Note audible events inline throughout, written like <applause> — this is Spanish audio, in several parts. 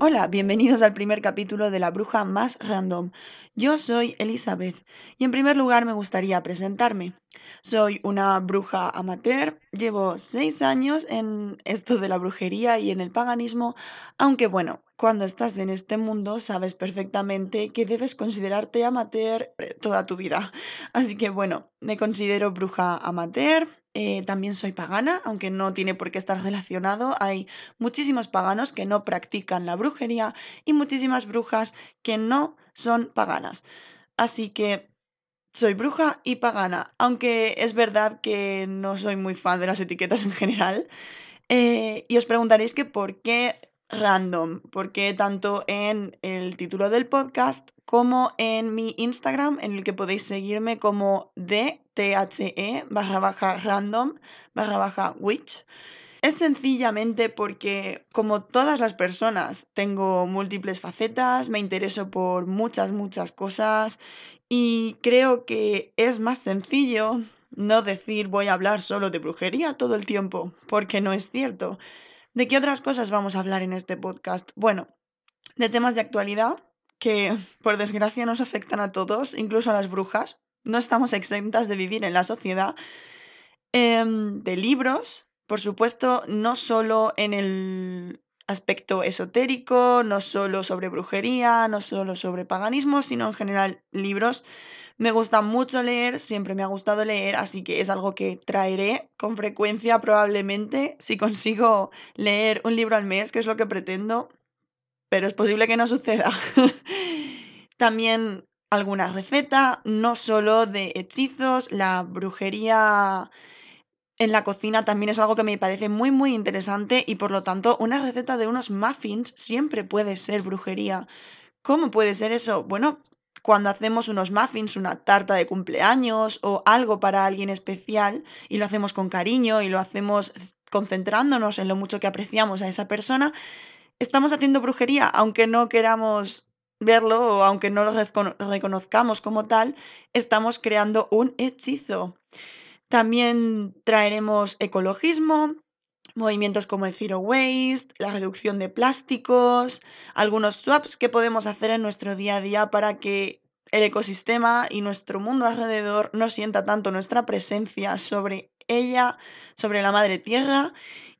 Hola, bienvenidos al primer capítulo de La Bruja Más Random. Yo soy Elizabeth y en primer lugar me gustaría presentarme. Soy una bruja amateur, llevo seis años en esto de la brujería y en el paganismo, aunque bueno, cuando estás en este mundo sabes perfectamente que debes considerarte amateur toda tu vida. Así que bueno, me considero bruja amateur, eh, también soy pagana, aunque no tiene por qué estar relacionado. Hay muchísimos paganos que no practican la brujería y muchísimas brujas que no son paganas. Así que soy bruja y pagana, aunque es verdad que no soy muy fan de las etiquetas en general. Eh, y os preguntaréis que por qué random, porque tanto en el título del podcast como en mi Instagram, en el que podéis seguirme como DTHE barra baja random barra baja witch. Es sencillamente porque, como todas las personas, tengo múltiples facetas, me intereso por muchas, muchas cosas y creo que es más sencillo no decir voy a hablar solo de brujería todo el tiempo, porque no es cierto. ¿De qué otras cosas vamos a hablar en este podcast? Bueno, de temas de actualidad que por desgracia nos afectan a todos, incluso a las brujas. No estamos exentas de vivir en la sociedad. Em, de libros, por supuesto, no solo en el aspecto esotérico, no solo sobre brujería, no solo sobre paganismo, sino en general libros me gusta mucho leer, siempre me ha gustado leer, así que es algo que traeré con frecuencia probablemente si consigo leer un libro al mes, que es lo que pretendo, pero es posible que no suceda. <laughs> También alguna receta, no solo de hechizos, la brujería en la cocina también es algo que me parece muy muy interesante y por lo tanto una receta de unos muffins siempre puede ser brujería. ¿Cómo puede ser eso? Bueno, cuando hacemos unos muffins, una tarta de cumpleaños o algo para alguien especial y lo hacemos con cariño y lo hacemos concentrándonos en lo mucho que apreciamos a esa persona, estamos haciendo brujería, aunque no queramos verlo o aunque no lo reconozcamos como tal, estamos creando un hechizo. También traeremos ecologismo, movimientos como el zero waste, la reducción de plásticos, algunos swaps que podemos hacer en nuestro día a día para que el ecosistema y nuestro mundo alrededor no sienta tanto nuestra presencia sobre ella, sobre la madre tierra.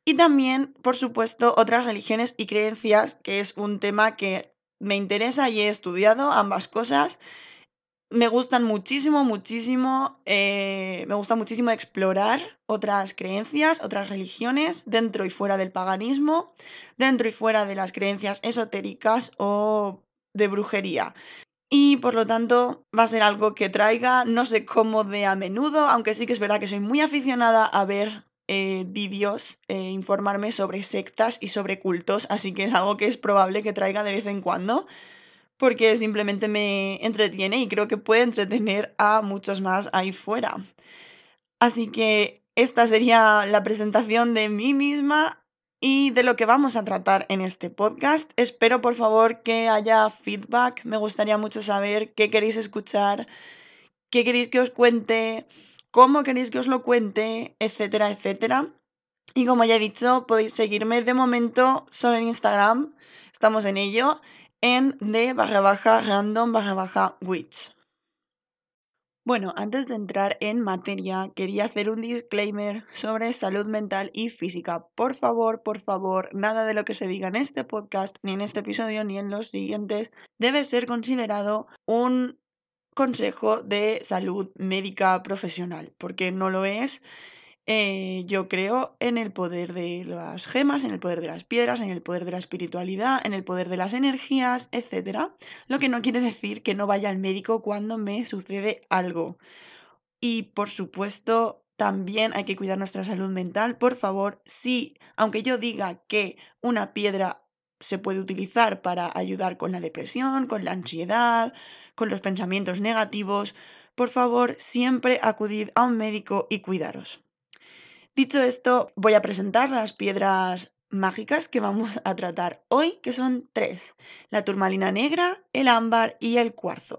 Y también, por supuesto, otras religiones y creencias, que es un tema que me interesa y he estudiado ambas cosas me gustan muchísimo, muchísimo, eh, me gusta muchísimo explorar otras creencias, otras religiones, dentro y fuera del paganismo, dentro y fuera de las creencias esotéricas o de brujería. Y por lo tanto va a ser algo que traiga, no sé cómo de a menudo, aunque sí que es verdad que soy muy aficionada a ver eh, vídeos, e informarme sobre sectas y sobre cultos, así que es algo que es probable que traiga de vez en cuando porque simplemente me entretiene y creo que puede entretener a muchos más ahí fuera. Así que esta sería la presentación de mí misma y de lo que vamos a tratar en este podcast. Espero por favor que haya feedback. Me gustaría mucho saber qué queréis escuchar, qué queréis que os cuente, cómo queréis que os lo cuente, etcétera, etcétera. Y como ya he dicho, podéis seguirme de momento solo en Instagram. Estamos en ello en de barra baja random barra baja witch. Bueno, antes de entrar en materia, quería hacer un disclaimer sobre salud mental y física. Por favor, por favor, nada de lo que se diga en este podcast, ni en este episodio, ni en los siguientes, debe ser considerado un consejo de salud médica profesional, porque no lo es eh, yo creo en el poder de las gemas, en el poder de las piedras, en el poder de la espiritualidad, en el poder de las energías, etc. Lo que no quiere decir que no vaya al médico cuando me sucede algo. Y por supuesto, también hay que cuidar nuestra salud mental. Por favor, si, aunque yo diga que una piedra se puede utilizar para ayudar con la depresión, con la ansiedad, con los pensamientos negativos, por favor, siempre acudid a un médico y cuidaros. Dicho esto, voy a presentar las piedras mágicas que vamos a tratar hoy, que son tres, la turmalina negra, el ámbar y el cuarzo.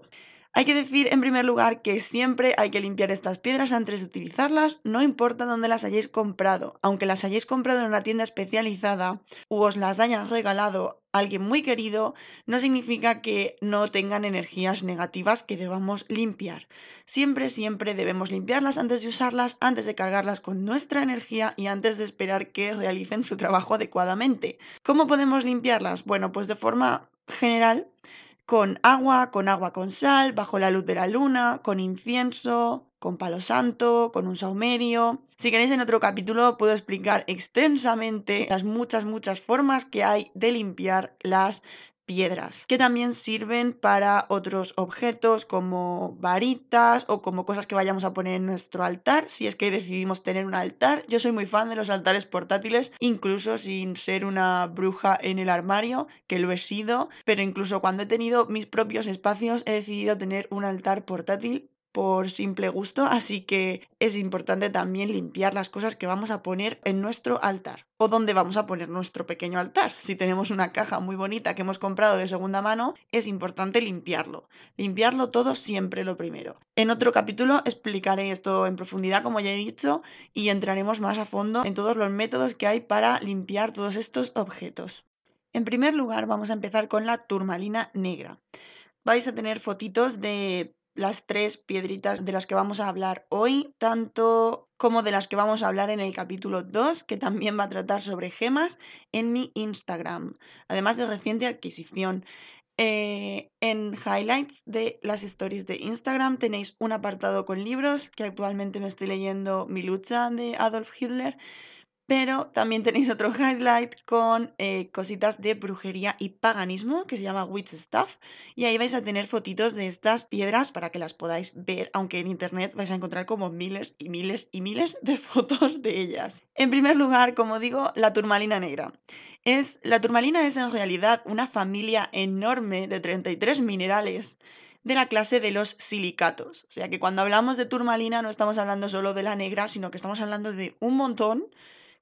Hay que decir en primer lugar que siempre hay que limpiar estas piedras antes de utilizarlas, no importa dónde las hayáis comprado. Aunque las hayáis comprado en una tienda especializada o os las hayan regalado alguien muy querido, no significa que no tengan energías negativas que debamos limpiar. Siempre, siempre debemos limpiarlas antes de usarlas, antes de cargarlas con nuestra energía y antes de esperar que realicen su trabajo adecuadamente. ¿Cómo podemos limpiarlas? Bueno, pues de forma general con agua, con agua con sal, bajo la luz de la luna, con incienso, con palo santo, con un saumerio. Si queréis en otro capítulo puedo explicar extensamente las muchas, muchas formas que hay de limpiar las piedras, que también sirven para otros objetos como varitas o como cosas que vayamos a poner en nuestro altar, si es que decidimos tener un altar. Yo soy muy fan de los altares portátiles, incluso sin ser una bruja en el armario, que lo he sido, pero incluso cuando he tenido mis propios espacios he decidido tener un altar portátil por simple gusto, así que es importante también limpiar las cosas que vamos a poner en nuestro altar o donde vamos a poner nuestro pequeño altar. Si tenemos una caja muy bonita que hemos comprado de segunda mano, es importante limpiarlo. Limpiarlo todo siempre lo primero. En otro capítulo explicaré esto en profundidad, como ya he dicho, y entraremos más a fondo en todos los métodos que hay para limpiar todos estos objetos. En primer lugar, vamos a empezar con la turmalina negra. Vais a tener fotitos de las tres piedritas de las que vamos a hablar hoy, tanto como de las que vamos a hablar en el capítulo 2, que también va a tratar sobre gemas, en mi Instagram, además de reciente adquisición. Eh, en highlights de las stories de Instagram tenéis un apartado con libros, que actualmente me estoy leyendo Mi lucha de Adolf Hitler, pero también tenéis otro highlight con eh, cositas de brujería y paganismo que se llama Witch Stuff. Y ahí vais a tener fotitos de estas piedras para que las podáis ver, aunque en internet vais a encontrar como miles y miles y miles de <laughs> fotos de ellas. En primer lugar, como digo, la turmalina negra. Es, la turmalina es en realidad una familia enorme de 33 minerales de la clase de los silicatos. O sea que cuando hablamos de turmalina no estamos hablando solo de la negra, sino que estamos hablando de un montón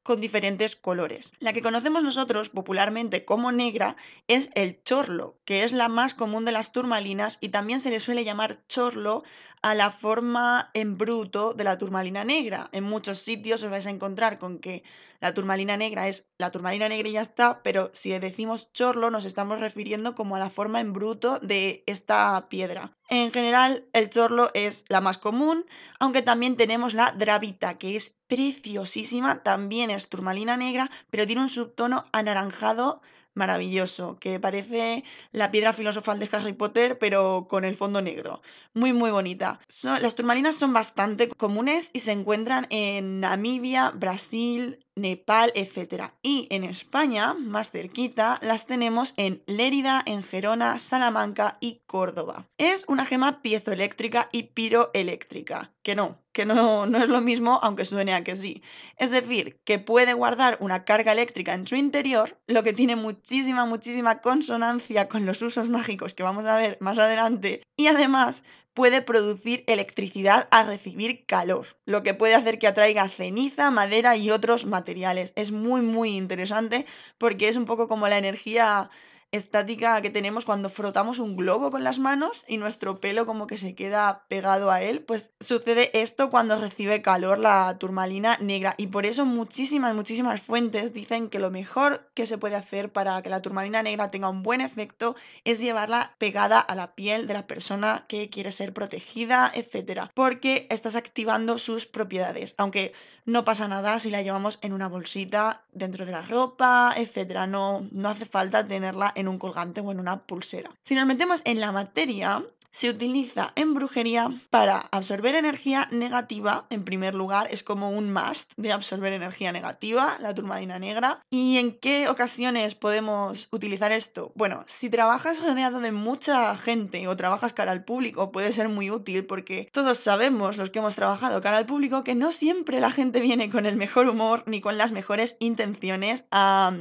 con diferentes colores. La que conocemos nosotros popularmente como negra es el chorlo, que es la más común de las turmalinas y también se le suele llamar chorlo a la forma en bruto de la turmalina negra. En muchos sitios os vais a encontrar con que la turmalina negra es la turmalina negra y ya está, pero si decimos chorlo nos estamos refiriendo como a la forma en bruto de esta piedra. En general, el chorlo es la más común, aunque también tenemos la dravita, que es preciosísima, también es turmalina negra, pero tiene un subtono anaranjado maravilloso, que parece la piedra filosofal de Harry Potter, pero con el fondo negro. Muy, muy bonita. las turmalinas son bastante comunes y se encuentran en Namibia, Brasil, Nepal, etc. Y en España, más cerquita, las tenemos en Lérida, en Gerona, Salamanca y Córdoba. Es una gema piezoeléctrica y piroeléctrica, que no, que no, no es lo mismo, aunque suene a que sí. Es decir, que puede guardar una carga eléctrica en su interior, lo que tiene muchísima, muchísima consonancia con los usos mágicos que vamos a ver más adelante, y además puede producir electricidad al recibir calor, lo que puede hacer que atraiga ceniza, madera y otros materiales. Es muy muy interesante porque es un poco como la energía estática que tenemos cuando frotamos un globo con las manos y nuestro pelo como que se queda pegado a él, pues sucede esto cuando recibe calor la turmalina negra. Y por eso muchísimas, muchísimas fuentes dicen que lo mejor que se puede hacer para que la turmalina negra tenga un buen efecto es llevarla pegada a la piel de la persona que quiere ser protegida, etcétera, porque estás activando sus propiedades, aunque no pasa nada si la llevamos en una bolsita dentro de la ropa, etcétera, no, no hace falta tenerla en un colgante o en una pulsera. Si nos metemos en la materia, se utiliza en brujería para absorber energía negativa, en primer lugar, es como un must de absorber energía negativa, la turmalina negra. ¿Y en qué ocasiones podemos utilizar esto? Bueno, si trabajas rodeado de mucha gente o trabajas cara al público, puede ser muy útil porque todos sabemos, los que hemos trabajado cara al público, que no siempre la gente viene con el mejor humor ni con las mejores intenciones a,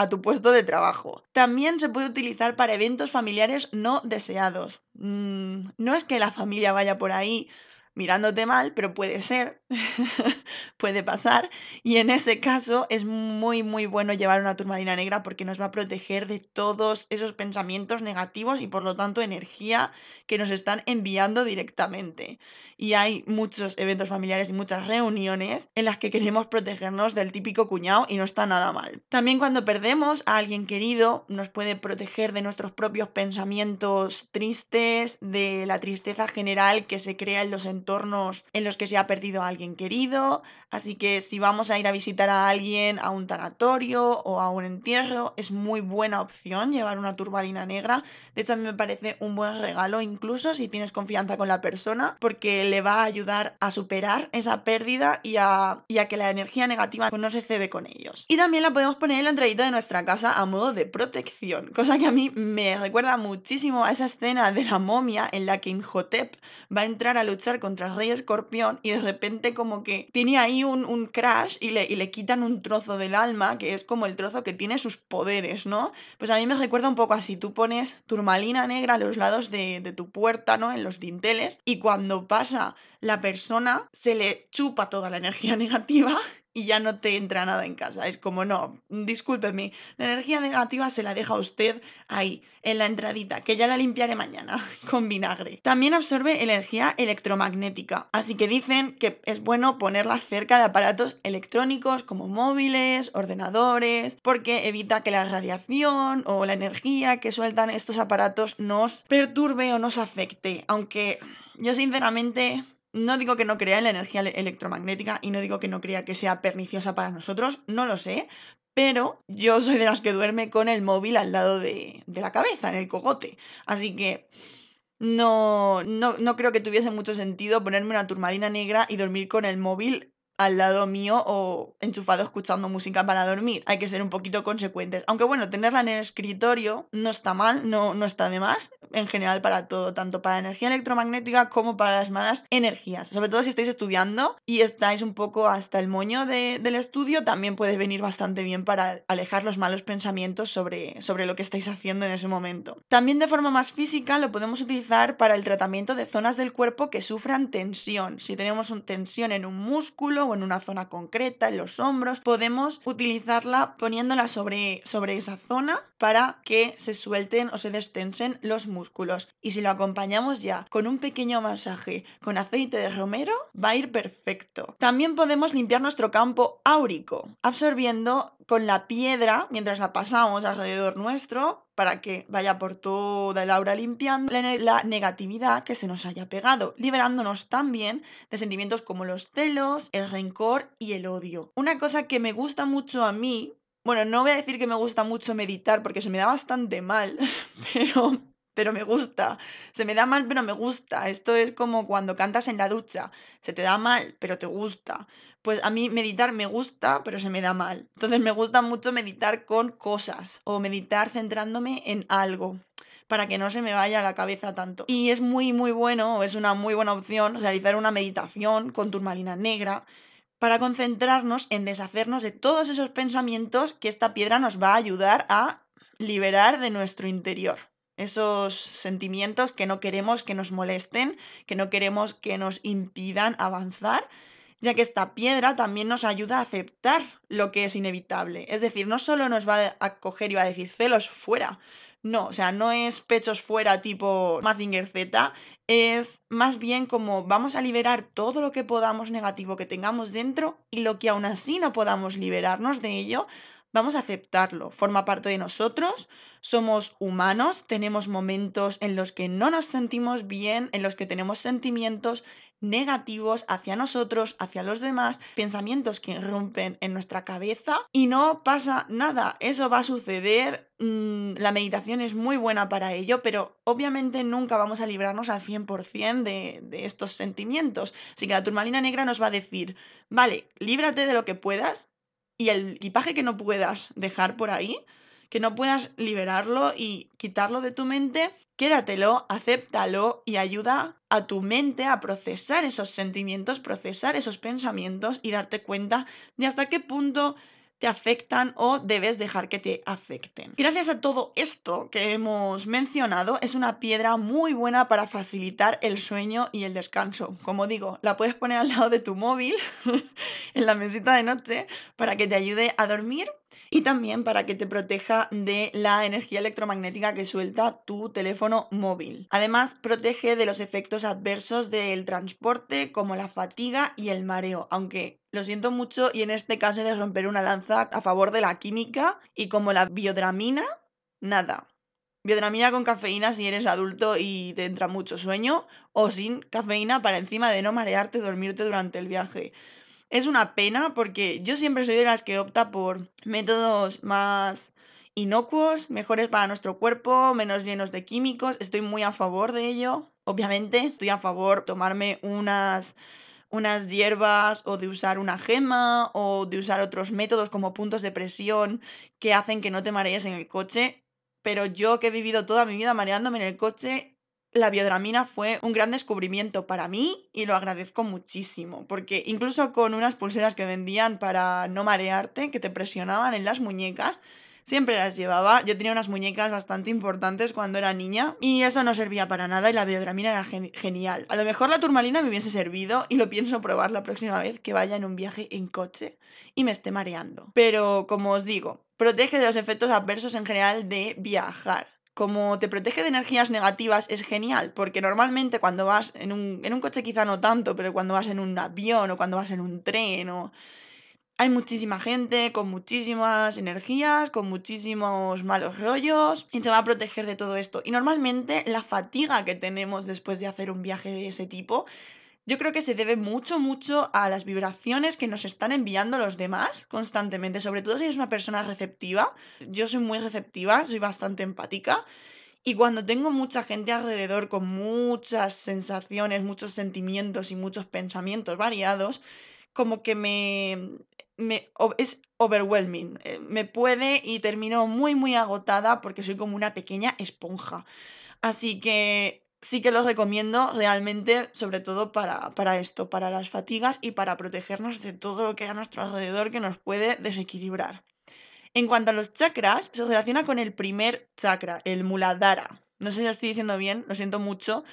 a tu puesto de trabajo. También se puede utilizar para eventos familiares no deseados. Mm, no es que la familia vaya por ahí mirándote mal, pero puede ser, <laughs> puede pasar. Y en ese caso es muy, muy bueno llevar una turmalina negra porque nos va a proteger de todos esos pensamientos negativos y por lo tanto energía que nos están enviando directamente. Y hay muchos eventos familiares y muchas reuniones en las que queremos protegernos del típico cuñado y no está nada mal. También cuando perdemos a alguien querido nos puede proteger de nuestros propios pensamientos tristes, de la tristeza general que se crea en los entornos en los que se ha perdido a alguien querido. Así que si vamos a ir a visitar a alguien a un tanatorio o a un entierro, es muy buena opción llevar una turbalina negra. De hecho, a mí me parece un buen regalo, incluso si tienes confianza con la persona, porque le va a ayudar a superar esa pérdida y a, que la energía negativa no se cede con ellos. Y también la podemos poner en la entradita de nuestra casa a modo de protección, cosa que a mí me recuerda muchísimo a esa escena de la momia en la que Imhotep va a entrar a luchar contra el rey escorpión y de repente como que tiene ahí un, crash y le, y le quitan un trozo del alma, que es como el trozo que tiene sus poderes, ¿no? Pues a mí me recuerda un poco así, tú pones turmalina negra a los lados de, de tu puerta, ¿no? En los dinteles y cuando pasa la persona se le chupa toda la energía <laughs> negativa y ya no te entra nada en casa. Es como, no, discúlpeme, la energía negativa se la deja usted ahí, en la entradita, que ya la limpiaré mañana <laughs> con vinagre. También absorbe energía electromagnética, así que dicen que es bueno ponerla cerca de aparatos electrónicos como móviles, ordenadores, porque evita que la radiación o la energía que sueltan estos aparatos nos perturbe o nos afecte, aunque yo sinceramente no digo que no crea en la energía electromagnética y no digo que no crea que sea perniciosa para nosotros, no lo sé, pero yo soy de las que duerme con el móvil al lado de, de la cabeza, en el cogote. Así que no, no, no creo que tuviese mucho sentido ponerme una turmalina negra y dormir con el móvil al lado mío o enchufado escuchando música para dormir. Hay que ser un poquito consecuentes. Aunque bueno, tenerla en el escritorio no está mal, no, no está de más, en general para todo, tanto para energía electromagnética como para las malas energías. Sobre todo si estáis estudiando y estáis un poco hasta el moño del estudio, también puede venir bastante bien para alejar los malos pensamientos sobre, sobre lo que estáis haciendo en ese momento. También de forma más física lo podemos utilizar para el tratamiento de zonas del cuerpo que sufran tensión. Si tenemos un tensión en un músculo en una zona concreta, en los hombros, podemos utilizarla poniéndola sobre, sobre esa zona para que se suelten o se destensen los músculos. Y si lo acompañamos ya con un pequeño masaje con aceite de romero, va a ir perfecto. También podemos limpiar nuestro campo áurico, absorbiendo con la piedra, mientras la pasamos alrededor nuestro, para que vaya por toda el aura limpiando la negatividad que se nos haya pegado, liberándonos también de sentimientos como los celos, el rencor y el odio. Una cosa que me gusta mucho a mí, bueno, no voy a decir que me gusta mucho meditar porque se me da bastante mal, <laughs> pero pero me gusta. Se me da mal, pero me gusta. Esto es como cuando cantas en la ducha. Se te da mal, pero te gusta. Pues a mí meditar me gusta, pero se me da mal. Entonces me gusta mucho meditar con cosas o meditar centrándome en algo para que no se me vaya la cabeza tanto. Y es muy, muy bueno, es una muy buena opción realizar una meditación con turmalina negra para concentrarnos en deshacernos de todos esos pensamientos que esta piedra nos va a ayudar a liberar de nuestro interior esos sentimientos que no queremos que nos molesten, que no queremos que nos impidan avanzar, ya que esta piedra también nos ayuda a aceptar lo que es inevitable. Es decir, no solo nos va a coger y va a decir celos fuera, no, o sea, no es pechos fuera tipo Mazinger Z, es más bien como vamos a liberar todo lo que podamos negativo que tengamos dentro y lo que aún así no podamos liberarnos de ello, vamos a aceptarlo, forma parte de nosotros, somos humanos, tenemos momentos en los que no nos sentimos bien, en los que tenemos sentimientos negativos hacia nosotros, hacia los demás, pensamientos que irrumpen en nuestra cabeza y no pasa nada, eso va a suceder, mm, la meditación es muy buena para ello, pero obviamente nunca vamos a librarnos al 100% de, de estos sentimientos, así que la turmalina negra nos va a decir, vale, líbrate de lo que puedas, y el equipaje que no puedas dejar por ahí, que no puedas liberarlo y quitarlo de tu mente, quédatelo, acéptalo y ayuda a tu mente a procesar esos sentimientos, procesar esos pensamientos y darte cuenta de hasta qué punto te afectan o debes dejar que te afecten. Gracias a todo esto que hemos mencionado, es una piedra muy buena para facilitar el sueño y el descanso. Como digo, la puedes poner al lado de tu móvil <laughs> en la mesita de noche para que te ayude a dormir y también para que te proteja de la energía electromagnética que suelta tu teléfono móvil. Además, protege de los efectos adversos del transporte como la fatiga y el mareo, aunque lo siento mucho y en este caso he de romper una lanza a favor de la química y como la biodramina, nada. Biodramina con cafeína si eres adulto y te entra mucho sueño o sin cafeína para encima de no marearte dormirte durante el viaje. Es una pena porque yo siempre soy de las que opta por métodos más inocuos, mejores para nuestro cuerpo, menos llenos de químicos. Estoy muy a favor de ello. Obviamente, estoy a favor de tomarme unas unas hierbas o de usar una gema o de usar otros métodos como puntos de presión que hacen que no te marees en el coche. Pero yo que he vivido toda mi vida mareándome en el coche, la biodramina fue un gran descubrimiento para mí y lo agradezco muchísimo, porque incluso con unas pulseras que vendían para no marearte, que te presionaban en las muñecas, siempre las llevaba. Yo tenía unas muñecas bastante importantes cuando era niña y eso no servía para nada y la biodramina era genial. A lo mejor la turmalina me hubiese servido y lo pienso probar la próxima vez que vaya en un viaje en coche y me esté mareando. Pero como os digo, protege de los efectos adversos en general de viajar como te protege de energías negativas es genial, porque normalmente cuando vas en un, en un coche quizá no tanto, pero cuando vas en un avión o cuando vas en un tren o... Hay muchísima gente con muchísimas energías, con muchísimos malos rollos y te va a proteger de todo esto. Y normalmente la fatiga que tenemos después de hacer un viaje de ese tipo yo creo que se debe mucho, mucho a las vibraciones que nos están enviando los demás constantemente, sobre todo si eres una persona receptiva. Yo soy muy receptiva, soy bastante empática. Y cuando tengo mucha gente alrededor con muchas sensaciones, muchos sentimientos y muchos pensamientos variados, como que me, me es overwhelming. Eh, me puede y termino muy, muy agotada porque soy como una pequeña esponja. Así que sí que los recomiendo realmente, sobre todo para, para, esto, para las fatigas y para protegernos de todo lo que hay a nuestro alrededor que nos puede desequilibrar. En cuanto a los chakras, se relaciona con el primer chakra, el muladhara. No sé si lo estoy diciendo bien, lo siento mucho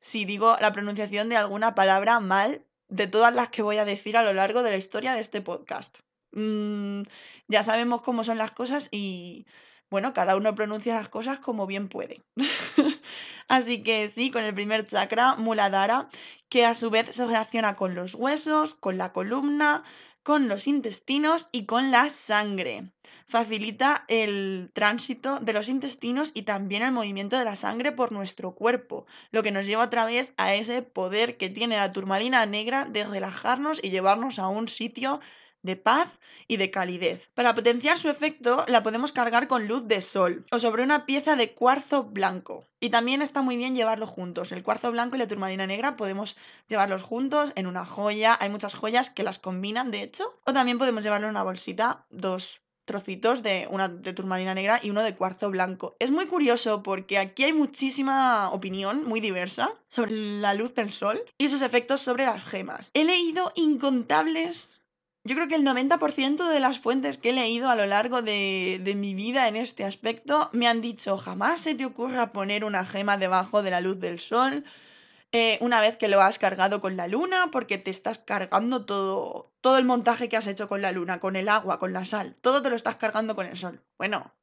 si digo la pronunciación de alguna palabra mal de todas las que voy a decir a lo largo de la historia de este podcast. Mm, ya sabemos cómo son las cosas y bueno, cada uno pronuncia las cosas como bien puede. <laughs> Así que sí, con el primer chakra, Muladhara, que a su vez se relaciona con los huesos, con la columna, con los intestinos y con la sangre. Facilita el tránsito de los intestinos y también el movimiento de la sangre por nuestro cuerpo, lo que nos lleva otra vez a ese poder que tiene la turmalina negra de relajarnos y llevarnos a un sitio de paz y de calidez. Para potenciar su efecto, la podemos cargar con luz de sol o sobre una pieza de cuarzo blanco. Y también está muy bien llevarlo juntos. El cuarzo blanco y la turmalina negra podemos llevarlos juntos en una joya. Hay muchas joyas que las combinan, de hecho. O también podemos llevarlo en una bolsita, dos trocitos de una de turmalina negra y uno de cuarzo blanco. Es muy curioso porque aquí hay muchísima opinión muy diversa sobre la luz del sol y sus efectos sobre las gemas. He leído incontables yo creo que el 90% de las fuentes que he leído a lo largo de, mi vida en este aspecto me han dicho jamás se te ocurra poner una gema debajo de la luz del sol eh, una vez que lo has cargado con la luna porque te estás cargando todo, todo el montaje que has hecho con la luna, con el agua, con la sal, todo te lo estás cargando con el sol. Bueno,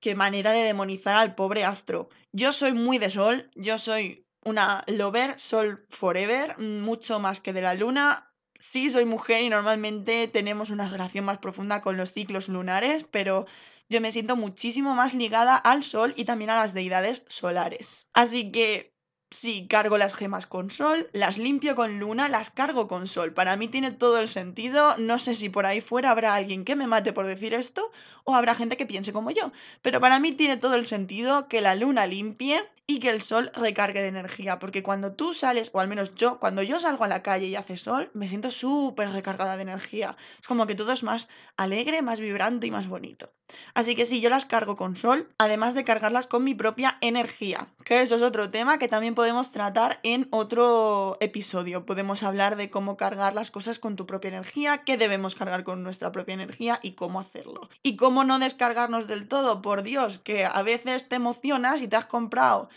qué manera de demonizar al pobre astro. Yo soy muy de sol, yo soy una lover, sol forever, mucho más que de la luna sí soy mujer y normalmente tenemos una relación más profunda con los ciclos lunares, pero yo me siento muchísimo más ligada al sol y también a las deidades solares. Así que sí, cargo las gemas con sol, las limpio con luna, las cargo con sol. Para mí tiene todo el sentido. No sé si por ahí fuera habrá alguien que me mate por decir esto o habrá gente que piense como yo. Pero para mí tiene todo el sentido que la luna limpie y que el sol recargue de energía, porque cuando tú sales, o al menos yo, cuando yo salgo a la calle y hace sol, me siento súper recargada de energía. Es como que todo es más alegre, más vibrante y más bonito. Así que sí, yo las cargo con sol, además de cargarlas con mi propia energía, que eso es otro tema que también podemos tratar en otro episodio. Podemos hablar de cómo cargar las cosas con tu propia energía, qué debemos cargar con nuestra propia energía y cómo hacerlo. Y cómo no descargarnos del todo, por Dios, que a veces te emocionas y te has comprado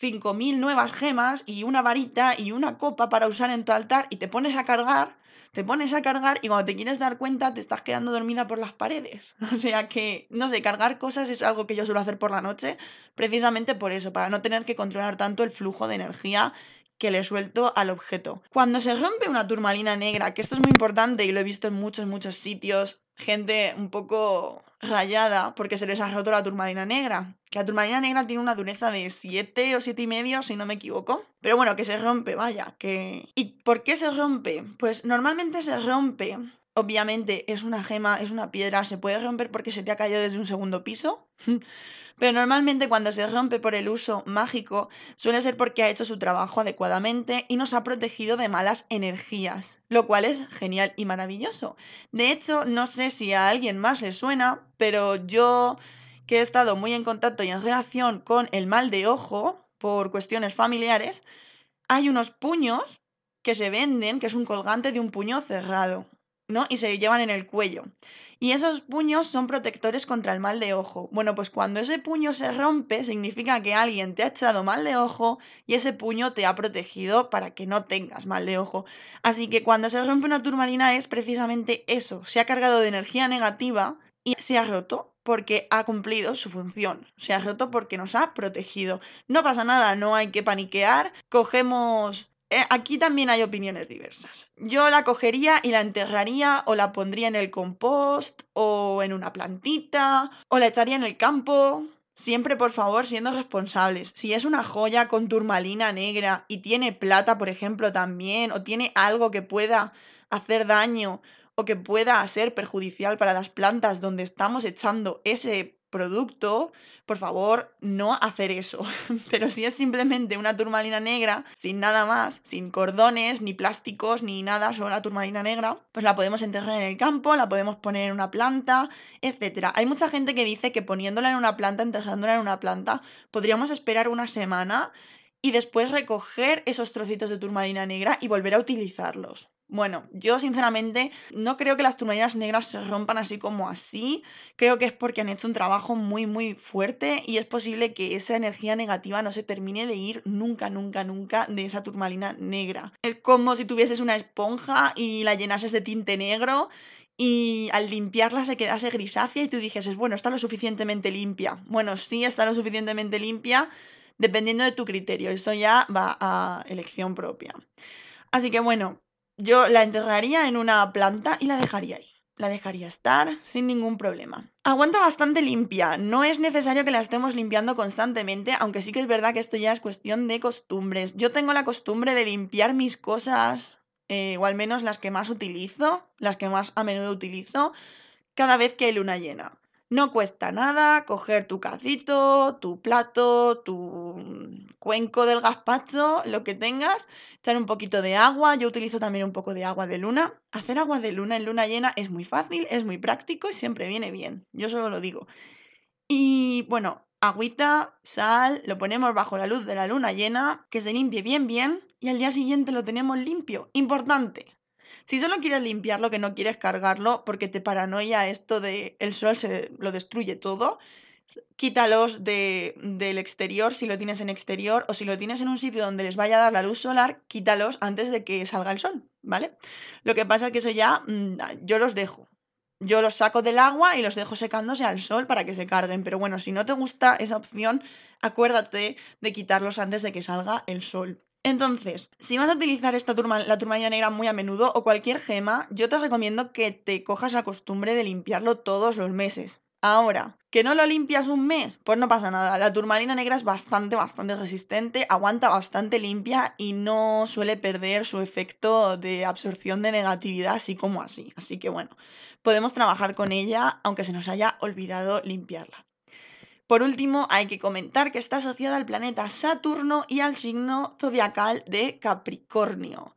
5.000 nuevas gemas y una varita y una copa para usar en tu altar y te pones a cargar, te pones a cargar y cuando te quieres dar cuenta te estás quedando dormida por las paredes. <laughs> O sea que, no sé, cargar cosas es algo que yo suelo hacer por la noche precisamente por eso, para no tener que controlar tanto el flujo de energía que le suelto al objeto. Cuando se rompe una turmalina negra, que esto es muy importante y lo he visto en muchos, muchos sitios, gente un poco rayada porque se les ha roto la turmalina negra. Que la turmalina negra tiene una dureza de 7 o siete y medio, si no me equivoco. Pero bueno, que se rompe, vaya, que... ¿Y por qué se rompe? Pues normalmente se rompe obviamente es una gema, es una piedra, se puede romper porque se te ha caído desde un segundo piso. <laughs> Pero normalmente cuando se rompe por el uso mágico suele ser porque ha hecho su trabajo adecuadamente y nos ha protegido de malas energías, lo cual es genial y maravilloso. De hecho, no sé si a alguien más le suena, pero yo que he estado muy en contacto y en relación con el mal de ojo por cuestiones familiares, hay unos puños que se venden, que es un colgante de un puño cerrado. ¿No? Y se llevan en el cuello. Y esos puños son protectores contra el mal de ojo. Bueno, pues cuando ese puño se rompe, significa que alguien te ha echado mal de ojo y ese puño te ha protegido para que no tengas mal de ojo. Así que cuando se rompe una turmalina es precisamente eso. Se ha cargado de energía negativa y se ha roto porque ha cumplido su función. Se ha roto porque nos ha protegido. No pasa nada, no hay que paniquear. Cogemos aquí también hay opiniones diversas. Yo la cogería y la enterraría o la pondría en el compost o en una plantita o la echaría en el campo. Siempre, por favor, siendo responsables. Si es una joya con turmalina negra y tiene plata, por ejemplo, también, o tiene algo que pueda hacer daño o que pueda ser perjudicial para las plantas donde estamos echando ese producto, por favor, no hacer eso. <laughs> Pero si es simplemente una turmalina negra, sin nada más, sin cordones, ni plásticos, ni nada, solo la turmalina negra, pues la podemos enterrar en el campo, la podemos poner en una planta, etc. Hay mucha gente que dice que poniéndola en una planta, enterrándola en una planta, podríamos esperar una semana y después recoger esos trocitos de turmalina negra y volver a utilizarlos. Bueno, yo sinceramente no creo que las turmalinas negras se rompan así como así. Creo que es porque han hecho un trabajo muy, muy fuerte y es posible que esa energía negativa no se termine de ir nunca, nunca, nunca de esa turmalina negra. Es como si tuvieses una esponja y la llenases de tinte negro y al limpiarla se quedase grisácea y tú dijeses, bueno, está lo suficientemente limpia. Bueno, sí está lo suficientemente limpia dependiendo de tu criterio. Eso ya va a elección propia. Así que bueno, yo la enterraría en una planta y la dejaría ahí. La dejaría estar sin ningún problema. Aguanta bastante limpia. No es necesario que la estemos limpiando constantemente, aunque sí que es verdad que esto ya es cuestión de costumbres. Yo tengo la costumbre de limpiar mis cosas, eh, o al menos las que más utilizo, las que más a menudo utilizo, cada vez que hay luna llena. No cuesta nada coger tu cacito, tu plato, tu cuenco del gazpacho, lo que tengas, echar un poquito de agua. Yo utilizo también un poco de agua de luna. Hacer agua de luna en luna llena es muy fácil, es muy práctico y siempre viene bien. Yo solo lo digo. Y bueno, agüita, sal, lo ponemos bajo la luz de la luna llena, que se limpie bien bien y al día siguiente lo tenemos limpio. Importante, si solo quieres limpiarlo, que no quieres cargarlo, porque te paranoia esto de el sol se lo destruye todo, quítalos de, del exterior si lo tienes en exterior o si lo tienes en un sitio donde les vaya a dar la luz solar, quítalos antes de que salga el sol, ¿vale? Lo que pasa es que eso ya mm, yo los dejo. Yo los saco del agua y los dejo secándose al sol para que se carguen. Pero bueno, si no te gusta esa opción, acuérdate de quitarlos antes de que salga el sol. Entonces, si vas a utilizar esta la turmalina negra muy a menudo o cualquier gema, yo te recomiendo que te cojas la costumbre de limpiarlo todos los meses. Ahora, ¿que no lo limpias un mes? Pues no pasa nada. La turmalina negra es bastante, bastante resistente, aguanta bastante limpia y no suele perder su efecto de absorción de negatividad así como así. Así que bueno, podemos trabajar con ella aunque se nos haya olvidado limpiarla. Por último, hay que comentar que está asociada al planeta Saturno y al signo zodiacal de Capricornio.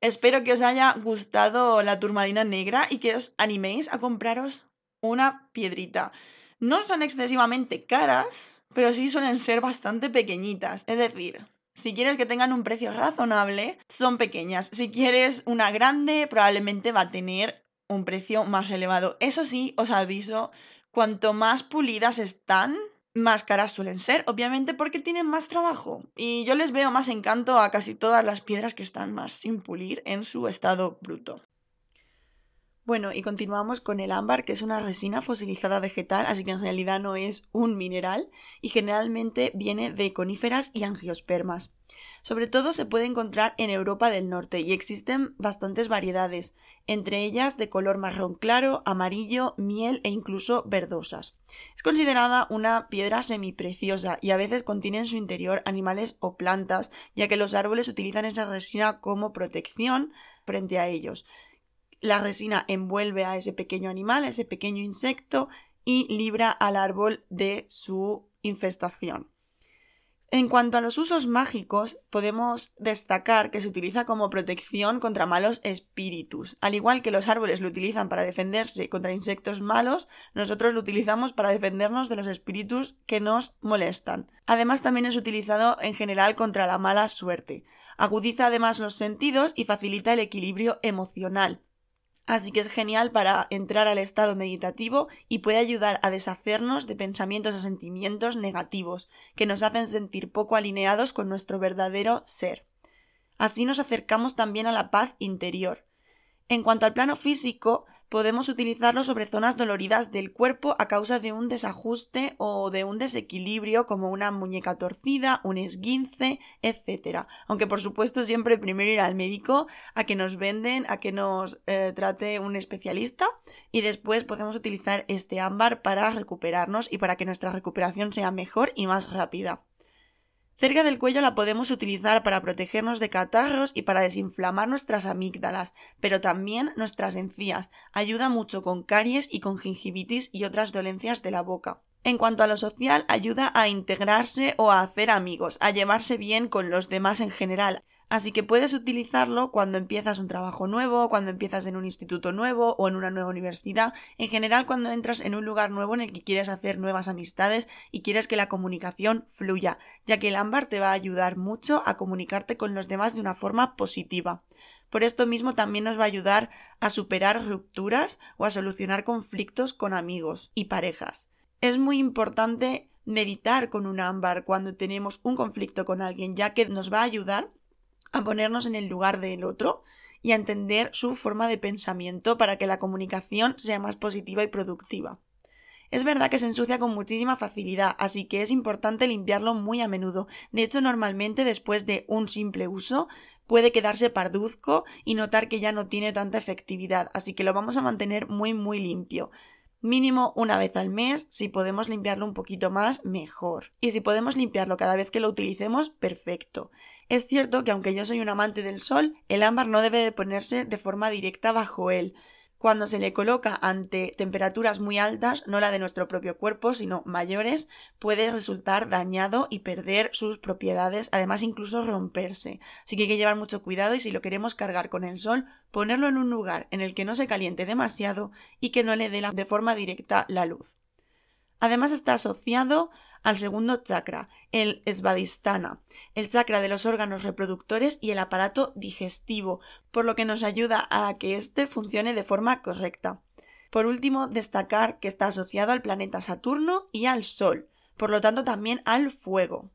Espero que os haya gustado la turmalina negra y que os animéis a compraros una piedrita. No son excesivamente caras, pero sí suelen ser bastante pequeñitas. Es decir, si quieres que tengan un precio razonable, son pequeñas. Si quieres una grande, probablemente va a tener un precio más elevado. Eso sí, os aviso, cuanto más pulidas están, más caras suelen ser, obviamente porque tienen más trabajo. Y yo les veo más encanto a casi todas las piedras que están más sin pulir en su estado bruto. Bueno, y continuamos con el ámbar, que es una resina fosilizada vegetal, así que en realidad no es un mineral, y generalmente viene de coníferas y angiospermas. Sobre todo se puede encontrar en Europa del Norte y existen bastantes variedades, entre ellas de color marrón claro, amarillo, miel e incluso verdosas. Es considerada una piedra semipreciosa y a veces contiene en su interior animales o plantas, ya que los árboles utilizan esa resina como protección frente a ellos. La resina envuelve a ese pequeño animal, a ese pequeño insecto, y libra al árbol de su infestación. En cuanto a los usos mágicos, podemos destacar que se utiliza como protección contra malos espíritus. Al igual que los árboles lo utilizan para defenderse contra insectos malos, nosotros lo utilizamos para defendernos de los espíritus que nos molestan. Además, también es utilizado en general contra la mala suerte. Agudiza además los sentidos y facilita el equilibrio emocional. Así que es genial para entrar al estado meditativo y puede ayudar a deshacernos de pensamientos o sentimientos negativos que nos hacen sentir poco alineados con nuestro verdadero ser. Así nos acercamos también a la paz interior. En cuanto al plano físico, podemos utilizarlo sobre zonas doloridas del cuerpo a causa de un desajuste o de un desequilibrio como una muñeca torcida, un esguince, etc. Aunque por supuesto siempre primero ir al médico a que nos venden, a que nos eh, trate un especialista y después podemos utilizar este ámbar para recuperarnos y para que nuestra recuperación sea mejor y más rápida. Cerca del cuello la podemos utilizar para protegernos de catarros y para desinflamar nuestras amígdalas, pero también nuestras encías. Ayuda mucho con caries y con gingivitis y otras dolencias de la boca. En cuanto a lo social, ayuda a integrarse o a hacer amigos, a llevarse bien con los demás en general, Así que puedes utilizarlo cuando empiezas un trabajo nuevo, cuando empiezas en un instituto nuevo o en una nueva universidad, en general cuando entras en un lugar nuevo en el que quieres hacer nuevas amistades y quieres que la comunicación fluya, ya que el ámbar te va a ayudar mucho a comunicarte con los demás de una forma positiva. Por esto mismo también nos va a ayudar a superar rupturas o a solucionar conflictos con amigos y parejas. Es muy importante meditar con un ámbar cuando tenemos un conflicto con alguien, ya que nos va a ayudar a ponernos en el lugar del otro y a entender su forma de pensamiento para que la comunicación sea más positiva y productiva. Es verdad que se ensucia con muchísima facilidad, así que es importante limpiarlo muy a menudo. De hecho, normalmente después de un simple uso puede quedarse parduzco y notar que ya no tiene tanta efectividad, así que lo vamos a mantener muy muy limpio. Mínimo una vez al mes, si podemos limpiarlo un poquito más, mejor. Y si podemos limpiarlo cada vez que lo utilicemos, perfecto. Es cierto que aunque yo soy un amante del sol, el ámbar no debe de ponerse de forma directa bajo él. Cuando se le coloca ante temperaturas muy altas, no la de nuestro propio cuerpo, sino mayores, puede resultar dañado y perder sus propiedades, además incluso romperse. Así que hay que llevar mucho cuidado y si lo queremos cargar con el sol, ponerlo en un lugar en el que no se caliente demasiado y que no le dé de forma directa la luz. Además está asociado al segundo chakra, el Svadhisthana, el chakra de los órganos reproductores y el aparato digestivo, por lo que nos ayuda a que éste funcione de forma correcta. Por último, destacar que está asociado al planeta Saturno y al Sol, por lo tanto también al fuego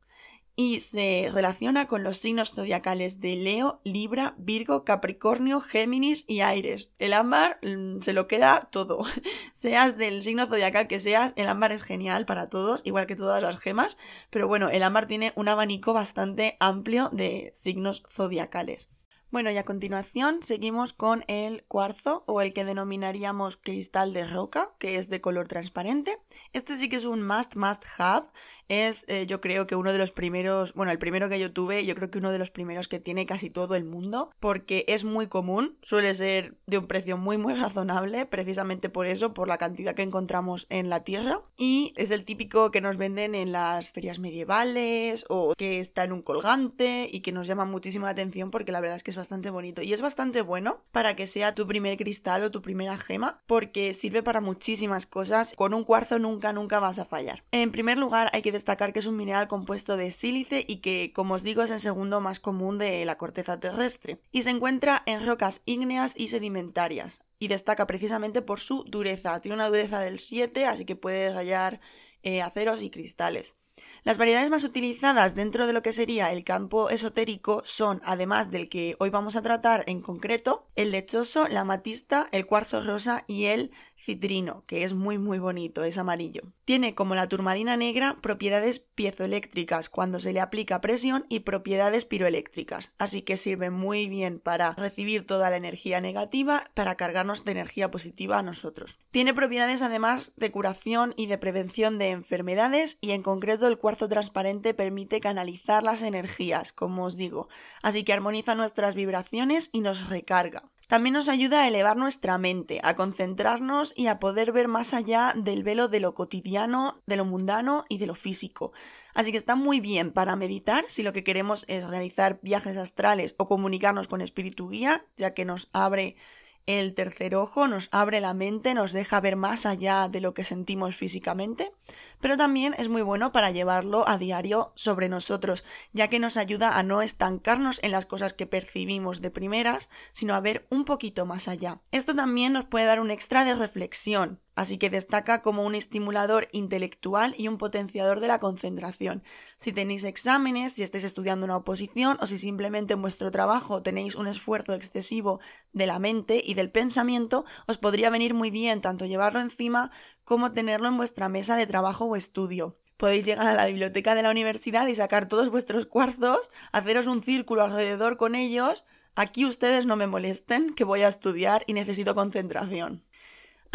y se relaciona con los signos zodiacales de Leo, Libra, Virgo, Capricornio, Géminis y Aires. El ámbar mm, se lo queda todo. <laughs> seas del signo zodiacal que seas, el ámbar es genial para todos, igual que todas las gemas, pero bueno, el ámbar tiene un abanico bastante amplio de signos zodiacales. Bueno, y a continuación seguimos con el cuarzo o el que denominaríamos cristal de roca, que es de color transparente. Este sí que es un must must have es eh, yo creo que uno de los primeros, bueno, el primero que yo tuve, yo creo que uno de los primeros que tiene casi todo el mundo, porque es muy común, suele ser de un precio muy muy <laughs> razonable, precisamente por eso, por la cantidad que encontramos en la tierra, y es el típico que nos venden en las ferias medievales o que está en un colgante y que nos llama muchísima atención porque la verdad es que es bastante bonito y es bastante bueno para que sea tu primer cristal o tu primera gema porque sirve para muchísimas cosas, con un cuarzo nunca nunca vas a fallar. En primer lugar hay que destacar que es un mineral compuesto de sílice y que, como os digo, es el segundo más común de la corteza terrestre. Y se encuentra en rocas ígneas y sedimentarias. Y destaca precisamente por su dureza. Tiene una dureza del 7, así que puedes hallar eh, aceros y cristales. Las variedades más utilizadas dentro de lo que sería el campo esotérico son, además del que hoy vamos a tratar en concreto, el lechoso, la matista, el cuarzo rosa y el citrino, que es muy muy bonito, es amarillo. Tiene como la turmalina negra propiedades piezoeléctricas cuando se le aplica presión y propiedades piroeléctricas, así que sirve muy bien para recibir toda la energía negativa, para cargarnos de energía positiva a nosotros. Tiene propiedades además de curación y de prevención de enfermedades y en concreto el cuarzo transparente permite canalizar las energías, como os digo, así que armoniza nuestras vibraciones y nos recarga. También nos ayuda a elevar nuestra mente, a concentrarnos y a poder ver más allá del velo de lo cotidiano, de lo mundano y de lo físico. Así que está muy bien para meditar si lo que queremos es realizar viajes astrales o comunicarnos con espíritu guía, ya que nos abre el tercer ojo nos abre la mente, nos deja ver más allá de lo que sentimos físicamente, pero también es muy bueno para llevarlo a diario sobre nosotros, ya que nos ayuda a no estancarnos en las cosas que percibimos de primeras, sino a ver un poquito más allá. Esto también nos puede dar un extra de reflexión, así que destaca como un estimulador intelectual y un potenciador de la concentración. Si tenéis exámenes, si estáis estudiando una oposición o si simplemente en vuestro trabajo tenéis un esfuerzo excesivo de la mente y del pensamiento, os podría venir muy bien tanto llevarlo encima como tenerlo en vuestra mesa de trabajo o estudio. Podéis llegar a la biblioteca de la universidad y sacar todos vuestros cuarzos, haceros un círculo alrededor con ellos. Aquí ustedes no me molesten, que voy a estudiar y necesito concentración.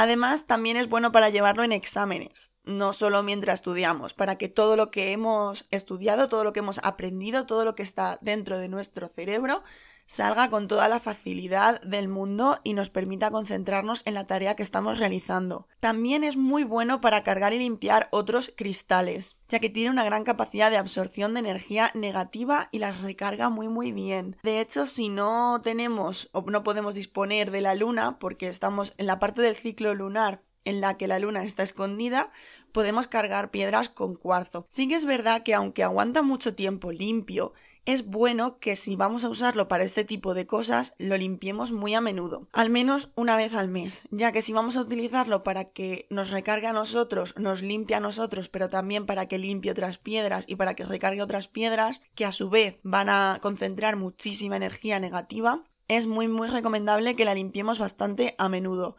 Además, también es bueno para llevarlo en exámenes, no solo mientras estudiamos, para que todo lo que hemos estudiado, todo lo que hemos aprendido, todo lo que está dentro de nuestro cerebro, salga con toda la facilidad del mundo y nos permita concentrarnos en la tarea que estamos realizando. También es muy bueno para cargar y limpiar otros cristales, ya que tiene una gran capacidad de absorción de energía negativa y las recarga muy muy bien. De hecho, si no tenemos o no podemos disponer de la luna, porque estamos en la parte del ciclo lunar en la que la luna está escondida, podemos cargar piedras con cuarzo. Sí que es verdad que aunque aguanta mucho tiempo limpio, es bueno que si vamos a usarlo para este tipo de cosas, lo limpiemos muy a menudo, al menos una vez al mes, ya que si vamos a utilizarlo para que nos recargue a nosotros, nos limpie a nosotros, pero también para que limpie otras piedras y para que recargue otras piedras, que a su vez van a concentrar muchísima energía negativa, es muy muy recomendable que la limpiemos bastante a menudo.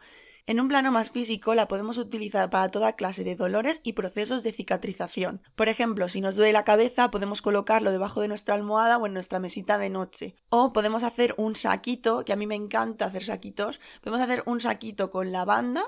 En un plano más físico la podemos utilizar para toda clase de dolores y procesos de cicatrización. Por ejemplo, si nos duele la cabeza podemos colocarlo debajo de nuestra almohada o en nuestra mesita de noche. O podemos hacer un saquito, que a mí me encanta hacer saquitos, podemos hacer un saquito con lavanda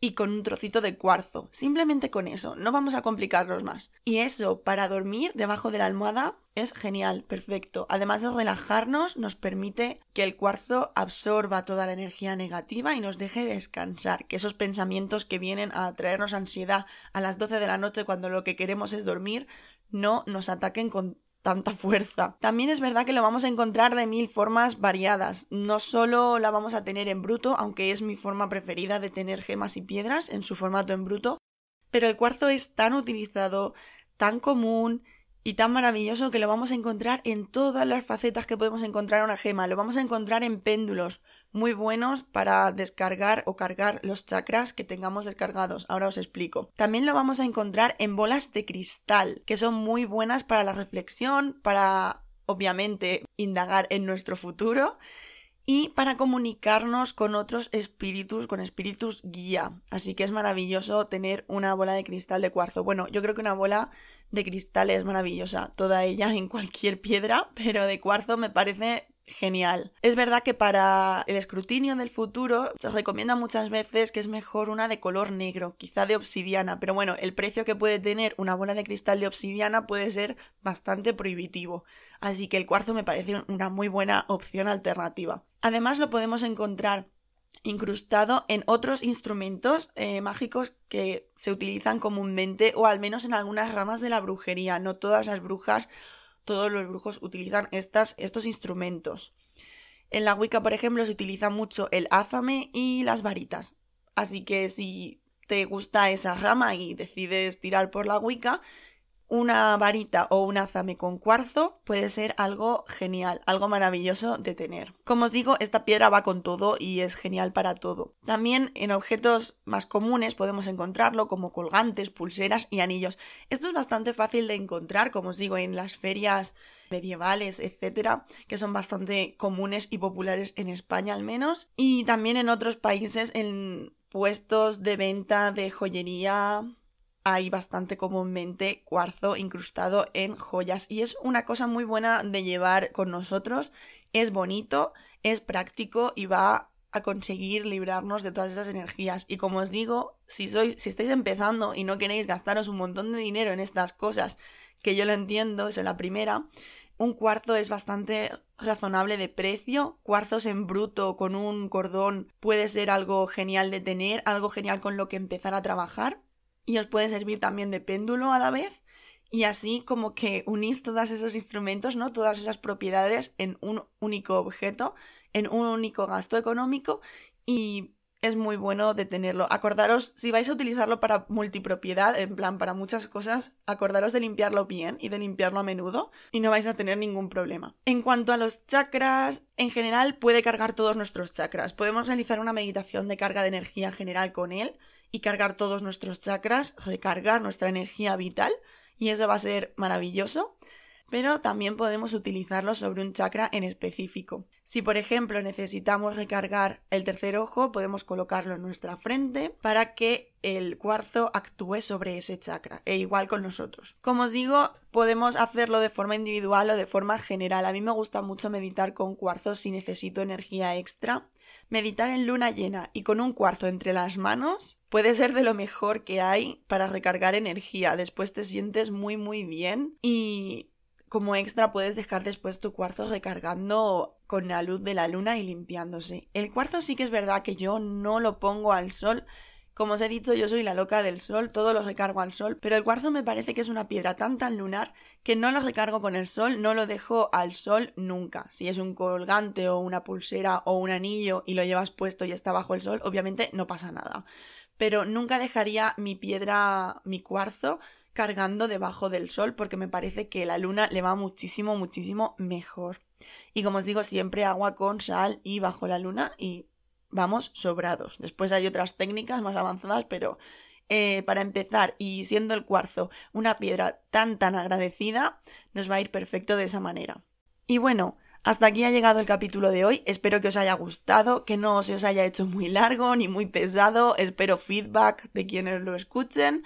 y con un trocito de cuarzo. Simplemente con eso, no vamos a complicarnos más. Y eso, para dormir debajo de la almohada, es genial, perfecto. Además de relajarnos, nos permite que el cuarzo absorba toda la energía negativa y nos deje descansar, que esos pensamientos que vienen a traernos ansiedad a las 12 de la noche cuando lo que queremos es dormir, no nos ataquen con tanta fuerza. También es verdad que lo vamos a encontrar de mil formas variadas. No solo la vamos a tener en bruto, aunque es mi forma preferida de tener gemas y piedras en su formato en bruto, pero el cuarzo es tan utilizado, tan común y tan maravilloso que lo vamos a encontrar en todas las facetas que podemos encontrar una gema. Lo vamos a encontrar en péndulos, muy buenos para descargar o cargar los chakras que tengamos descargados. Ahora os explico. También lo vamos a encontrar en bolas de cristal, que son muy buenas para la reflexión, para obviamente indagar en nuestro futuro y para comunicarnos con otros espíritus, con espíritus guía. Así que es maravilloso tener una bola de cristal de cuarzo. Bueno, yo creo que una bola de cristal es maravillosa, toda ella en cualquier piedra, pero de cuarzo me parece genial. Es verdad que para el escrutinio del futuro se recomienda muchas veces que es mejor una de color negro, quizá de obsidiana, pero bueno, el precio que puede tener una bola de cristal de obsidiana puede ser bastante prohibitivo, así que el cuarzo me parece una muy buena opción alternativa. Además lo podemos encontrar incrustado en otros instrumentos eh, mágicos que se utilizan comúnmente o al menos en algunas ramas de la brujería. No todas las brujas todos los brujos utilizan estas, estos instrumentos. En la Wicca, por ejemplo, se utiliza mucho el ázame y las varitas. Así que si te gusta esa rama y decides tirar por la Wicca, una varita o un azame con cuarzo puede ser algo genial, algo maravilloso de tener. Como os digo, esta piedra va con todo y es genial para todo. También en objetos más comunes podemos encontrarlo como colgantes, pulseras y anillos. Esto es bastante fácil de encontrar, como os digo, en las ferias medievales, etcétera, que son bastante comunes y populares en España al menos, y también en otros países en puestos de venta de joyería, hay bastante comúnmente cuarzo incrustado en joyas y es una cosa muy buena de llevar con nosotros. Es bonito, es práctico y va a conseguir librarnos de todas esas energías. Y como os digo, si sois, si estáis empezando y no queréis gastaros un montón de dinero en estas cosas, que yo lo entiendo, es la primera, un cuarzo es bastante razonable de precio. Cuarzos en bruto con un cordón puede ser algo genial de tener, algo genial con lo que empezar a trabajar y os puede servir también de péndulo a la vez y así como que unís todos esos instrumentos, ¿no? Todas esas propiedades en un único objeto, en un único gasto económico y es muy bueno de tenerlo. Acordaros, si vais a utilizarlo para multipropiedad, en plan para muchas cosas, acordaros de limpiarlo bien y de limpiarlo a menudo y no vais a tener ningún problema. En cuanto a los chakras, en general puede cargar todos nuestros chakras. Podemos realizar una meditación de carga de energía general con él y cargar todos nuestros chakras, recargar nuestra energía vital y eso va a ser maravilloso. Pero también podemos utilizarlo sobre un chakra en específico. Si por ejemplo necesitamos recargar el tercer ojo, podemos colocarlo en nuestra frente para que el cuarzo actúe sobre ese chakra, e igual con nosotros. Como os digo, podemos hacerlo de forma individual o de forma general. A mí me gusta mucho meditar con cuarzo si necesito energía extra. Meditar en luna llena y con un cuarzo entre las manos puede ser de lo mejor que hay para recargar energía. Después te sientes muy muy bien y como extra puedes dejar después tu cuarzo recargando con la luz de la luna y limpiándose. El cuarzo sí que es verdad que yo no lo pongo al sol. Como os he dicho, yo soy la loca del sol, todo lo recargo al sol, pero el cuarzo me parece que es una piedra tan tan lunar que no lo recargo con el sol, no lo dejo al sol nunca. Si es un colgante o una pulsera o un anillo y lo llevas puesto y está bajo el sol, obviamente no pasa nada pero nunca dejaría mi piedra, mi cuarzo, cargando debajo del sol porque me parece que la luna le va muchísimo, muchísimo mejor. Y como os digo, siempre agua con sal y bajo la luna y vamos sobrados. Después hay otras técnicas más avanzadas, pero eh, para empezar y siendo el cuarzo una piedra tan tan agradecida, nos va a ir perfecto de esa manera. Y bueno, hasta aquí ha llegado el capítulo de hoy. Espero que os haya gustado, que no se os haya hecho muy largo ni muy pesado. Espero feedback de quienes lo escuchen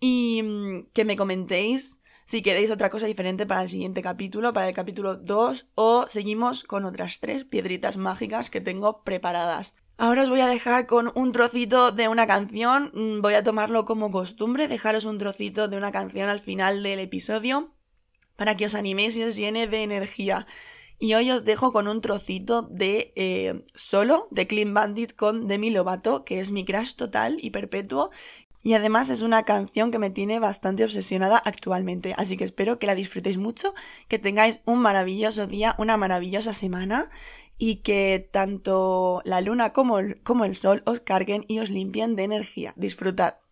y mm, que me comentéis si queréis otra cosa diferente para el siguiente capítulo, para el capítulo 2 o seguimos con otras tres piedritas mágicas que tengo preparadas. Ahora os voy a dejar con un trocito de una canción, mm, voy a tomarlo como costumbre, dejaros un trocito de una canción al final del episodio para que os animéis y os llene de energía. Y hoy os dejo con un trocito de eh, solo de Clean Bandit con Demi Lovato, que es mi crush total y perpetuo. Y además es una canción que me tiene bastante obsesionada actualmente. Así que espero que la disfrutéis mucho, que tengáis un maravilloso día, una maravillosa semana y que tanto la luna como el, como el sol os carguen y os limpien de energía. Disfrutad.